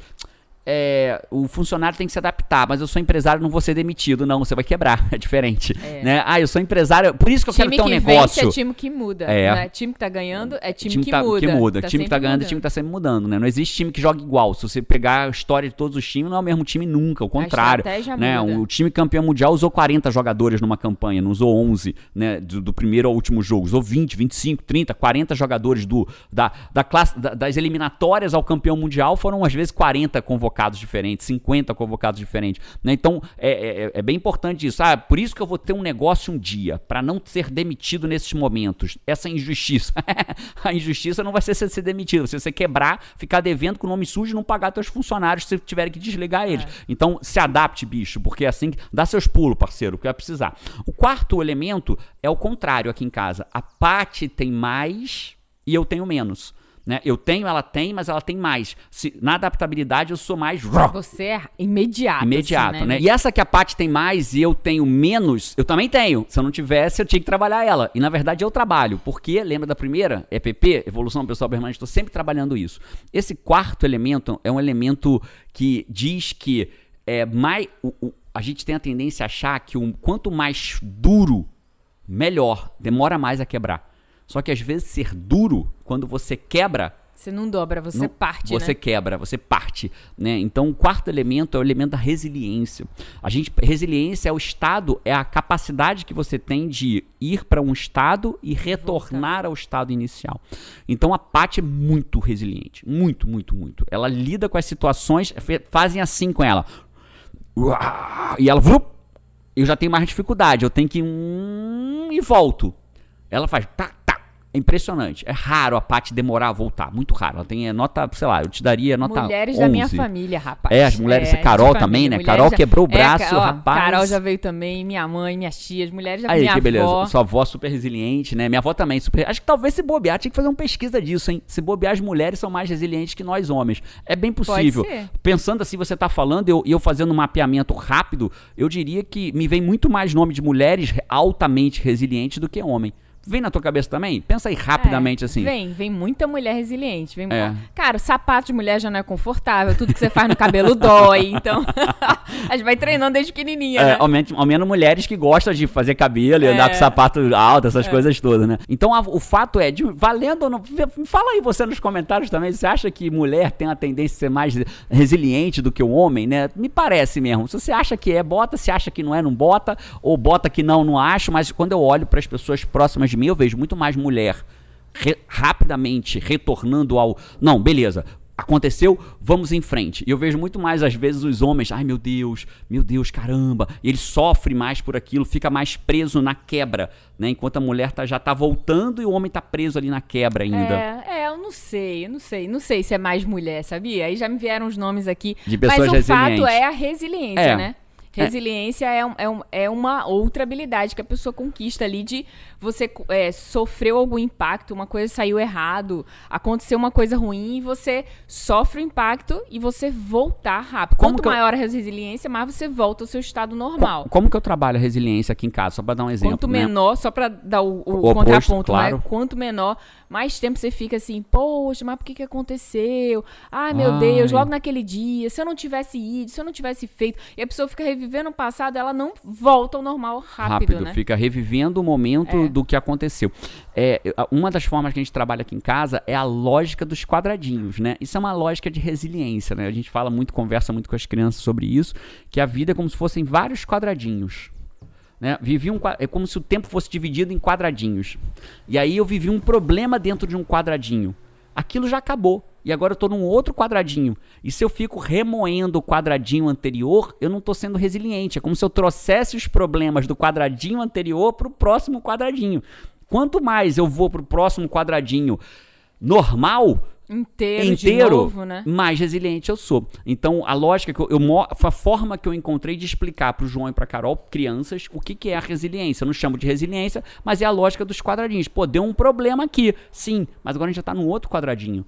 é, o funcionário tem que se adaptar, mas eu sou empresário, não vou ser demitido. Não, você vai quebrar, é diferente. É. Né? Ah, eu sou empresário, por isso que eu Time quero ter um que negócio. vence é time que muda. É. Né? Time que tá ganhando é time, time que, tá, muda. que muda. Tá time que tá ganhando mudando. time que tá sempre mudando, né? Não existe time que joga igual. Se você pegar a história de todos os times, não é o mesmo time nunca, o contrário. né? muda. O time campeão mundial usou 40 jogadores numa campanha, não usou 11, né? Do, do primeiro ao último jogo. Usou 20, 25, 30, 40 jogadores do, da, da classe, da- das eliminatórias ao campeão mundial foram às vezes 40 convocados convocados diferentes, 50 convocados diferentes. Né? Então, é, é, é, bem importante isso. Ah, por isso que eu vou ter um negócio um dia, para não ser demitido nesses momentos. Essa injustiça. a injustiça não vai ser ser demitido, você, você quebrar, ficar devendo com o nome sujo e não pagar seus funcionários se tiverem que desligar eles. É. Então, se adapte, bicho, porque é assim, dá seus pulos, parceiro, que vai precisar. O quarto elemento é o contrário aqui em casa. A Pati tem mais e eu tenho menos. Né? Eu tenho, ela tem, mas ela tem mais. Se, na adaptabilidade, eu sou mais. Você é imediato. Imediato, assim, né? né? E essa que a Paty tem mais e eu tenho menos, eu também tenho. Se eu não tivesse, eu tinha que trabalhar ela. E na verdade eu trabalho. Porque, lembra da primeira? EPP, Evolução Pessoal Permanente, estou sempre trabalhando isso. Esse quarto elemento é um elemento que diz que é mais. O, o, a gente tem a tendência a achar que quanto mais duro, melhor. Demora mais a quebrar. Só que às vezes ser duro, quando você quebra. Você não dobra, você não, parte. Você né? quebra, você parte. Né? Então, o quarto elemento é o elemento da resiliência. A gente, resiliência é o estado, é a capacidade que você tem de ir para um estado e retornar Voltar. ao estado inicial. Então, a Paty é muito resiliente. Muito, muito, muito. Ela lida com as situações, fazem assim com ela. E ela. Eu já tenho mais dificuldade. Eu tenho que. Hum, e volto. Ela faz. Tá, é impressionante. É raro a Paty demorar a voltar. Muito raro. Ela tem é, nota, sei lá, eu te daria nota Mulheres 11. da minha família, rapaz. É, as mulheres. É, Carol também, né? Carol já, quebrou o é, braço, é, ó, rapaz. Carol já veio também, minha mãe, minhas tias, mulheres da Aí, minha que beleza. avó. Sua avó super resiliente, né? Minha avó também super. Acho que talvez se bobear, tinha que fazer uma pesquisa disso, hein? Se bobear, as mulheres são mais resilientes que nós homens. É bem possível. Pensando assim, você tá falando, e eu, eu fazendo um mapeamento rápido, eu diria que me vem muito mais nome de mulheres altamente resilientes do que homem. Vem na tua cabeça também? Pensa aí rapidamente é, assim. Vem, vem muita mulher resiliente. Vem é. Cara, o sapato de mulher já não é confortável, tudo que você faz no cabelo dói. Então, a gente vai treinando desde pequenininha. É, né? ao, menos, ao menos mulheres que gostam de fazer cabelo e é. andar com sapato alto, essas é. coisas todas, né? Então, a, o fato é, de, valendo ou não. Fala aí você nos comentários também. Você acha que mulher tem a tendência a ser mais resiliente do que o homem, né? Me parece mesmo. Se você acha que é, bota. Se acha que não é, não bota. Ou bota que não, não acho. Mas quando eu olho para as pessoas próximas de mim, eu vejo muito mais mulher re rapidamente retornando ao. Não, beleza. Aconteceu, vamos em frente. E eu vejo muito mais, às vezes, os homens, ai meu Deus, meu Deus, caramba. E ele sofre mais por aquilo, fica mais preso na quebra, né? Enquanto a mulher tá, já tá voltando e o homem tá preso ali na quebra ainda. É, é, eu não sei, eu não sei. Não sei se é mais mulher, sabia? Aí já me vieram os nomes aqui. De pessoas Mas o fato é a resiliência, é. né? É. Resiliência é, é, um, é, uma outra habilidade que a pessoa conquista ali de você é, sofreu algum impacto, uma coisa saiu errado, aconteceu uma coisa ruim e você sofre o impacto e você voltar rápido. Como Quanto maior eu... a resiliência, mais você volta ao seu estado normal. Como, como que eu trabalho a resiliência aqui em casa? Só para dar um exemplo. Quanto né? menor, só para dar o, o, o contraponto, oposto, claro. né? Quanto menor, mais tempo você fica assim, poxa, mas por que que aconteceu? Ai, meu Ai. Deus, logo naquele dia, se eu não tivesse ido, se eu não tivesse feito. E a pessoa fica revivendo o passado, ela não volta ao normal rápido, rápido né? Fica revivendo o momento é. do que aconteceu. É, uma das formas que a gente trabalha aqui em casa é a lógica dos quadradinhos, né? Isso é uma lógica de resiliência, né? A gente fala muito, conversa muito com as crianças sobre isso, que a vida é como se fossem vários quadradinhos. Né? Vivi um, é como se o tempo fosse dividido em quadradinhos. E aí eu vivi um problema dentro de um quadradinho. Aquilo já acabou. E agora eu estou num outro quadradinho. E se eu fico remoendo o quadradinho anterior, eu não estou sendo resiliente. É como se eu trouxesse os problemas do quadradinho anterior para o próximo quadradinho. Quanto mais eu vou para o próximo quadradinho normal, inteiro, inteiro novo, né? mais resiliente eu sou. Então, a lógica que eu, eu a forma que eu encontrei de explicar para o João e para Carol, crianças, o que, que é a resiliência. Eu não chamo de resiliência, mas é a lógica dos quadradinhos. Pô, deu um problema aqui, sim, mas agora a gente já está no outro quadradinho.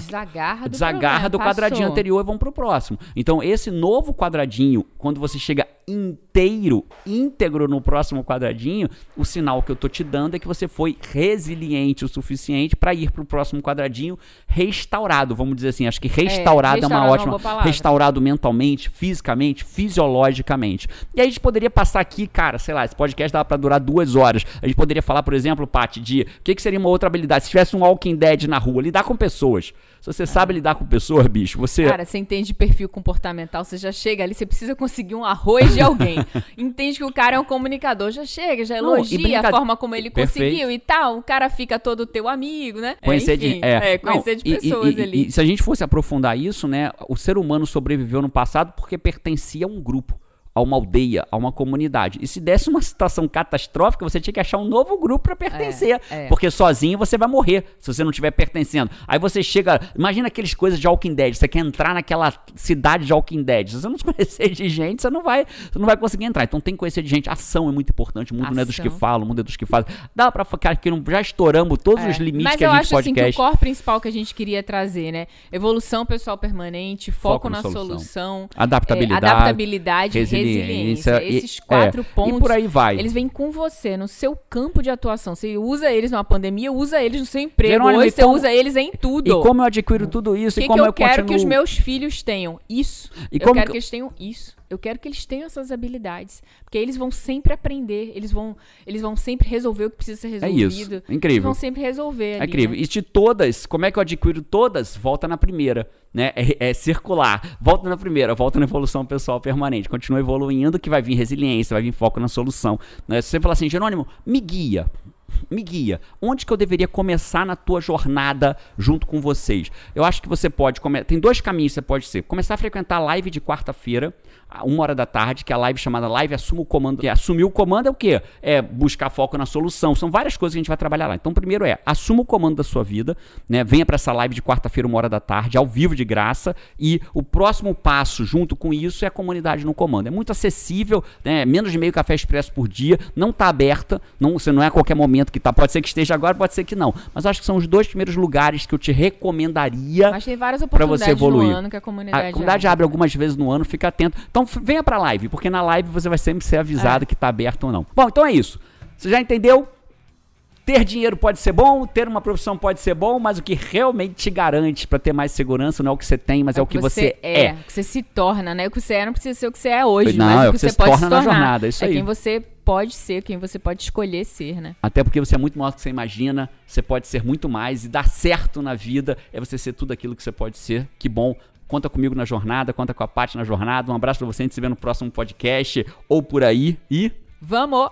Desagarra do, desagarra do quadradinho anterior e vão pro próximo. Então, esse novo quadradinho, quando você chega inteiro, íntegro no próximo quadradinho, o sinal que eu tô te dando é que você foi resiliente o suficiente para ir pro próximo quadradinho restaurado, vamos dizer assim. Acho que restaurado é, é uma ótima. É uma restaurado mentalmente, fisicamente, fisiologicamente. E aí a gente poderia passar aqui, cara, sei lá, esse podcast dava para durar duas horas. A gente poderia falar, por exemplo, Paty, de o que, que seria uma outra habilidade? Se tivesse um Walking Dead na rua, lidar com pessoas. Se você sabe lidar com pessoas, bicho, você. Cara, você entende perfil comportamental, você já chega ali, você precisa conseguir um arroz de alguém. entende que o cara é um comunicador, já chega, já Não, e elogia brinca- a forma como ele Perfeito. conseguiu e tal. O cara fica todo teu amigo, né? É, Conhecer enfim, de, é, é, conhecer Não, de e- pessoas e, e- ali. E se a gente fosse aprofundar isso, né? O ser humano sobreviveu no passado porque pertencia a um grupo, a uma aldeia, a uma comunidade. E se desse uma situação catastrófica, você tinha que achar um novo grupo para pertencer. é. Porque sozinho você vai morrer se você não estiver pertencendo. Aí você chega. Imagina aquelas coisas de Walking Dead. Você quer entrar naquela cidade de Walking Dead. Se você não conhecer de gente, você não vai, você não vai conseguir entrar. Então tem que conhecer de gente. Ação é muito importante. O mundo não é dos que Ação. falam, o mundo é dos que fazem. Dá pra ficar aqui, não- já estouramos todos É. os limites Mas que a eu gente acho assim que o core principal que a gente queria trazer, né? Evolução pessoal permanente, foco, Foco na na solução. solução, Adaptabilidade, é, adaptabilidade, resiliência, resiliência. e- Esses quatro é, pontos. E por aí vai. Eles vêm com você, no seu campo de atuação. Você usa eles numa pandemia, usa eles no seu emprego. Jerônimo, Hoje e você como- usa eles em tudo. E como eu adquiro tudo isso? O que, e como que eu, eu quero continuo... que os meus filhos tenham? Isso. E eu como quero que- que eles tenham isso. Eu quero que eles tenham essas habilidades. Porque eles vão sempre aprender. Eles vão, eles vão sempre resolver o que precisa ser É resolvido. isso. Eles Incrível. vão sempre resolver. É ali, incrível. né? E de todas, como é que eu adquiro todas? Volta na primeira, né? É, é circular. Volta na primeira, volta na evolução pessoal permanente. Continua evoluindo que vai vir resiliência, vai vir foco na solução. Né? Se você falar assim, Jerônimo, me guia. Me guia. Onde que eu deveria começar na tua jornada junto com vocês? Eu acho que você pode começar. Tem dois caminhos que você pode ser. Começar a frequentar a live de quarta-feira, uma hora da tarde, que é a live chamada Live Assuma o Comando. Que é assumir o comando é o quê? É buscar foco na solução. São várias coisas que a gente vai trabalhar lá. Então, primeiro é assuma o comando da sua vida, né? Venha para essa live de quarta-feira, uma hora da tarde, ao vivo de graça. E o próximo passo, junto com isso, é a comunidade no comando. É muito acessível, né? Menos de meio café expresso por dia, não está aberta, não, você não é a qualquer momento que tá. Pode ser que esteja agora, pode ser que não. Mas acho que são os dois primeiros lugares que eu te recomendaria Mas tem várias pra você oportunidades evoluir. no ano que a comunidade, a comunidade abre algumas vezes no ano, fica atento. Então venha pra live, porque na live você vai sempre ser avisado É. que tá aberto ou não. Bom, então é isso. Você já entendeu? Ter dinheiro pode ser bom, ter uma profissão pode ser bom, mas o que realmente te garante pra ter mais segurança não é o que você tem, mas é, o que você, é. O que você se torna, né? O que você é não precisa ser o que você é hoje, Não, mas é o que você, pode torna se na tornar. jornada, é isso aí. quem você pode ser, quem você pode escolher ser, né? Até porque você é muito maior do que você imagina, você pode ser muito mais e dar certo na vida é você ser tudo aquilo que você pode ser. Que bom. Conta comigo na jornada, conta com a Paty na jornada. Um abraço pra você, a gente se vê no próximo podcast ou por aí e Vamos!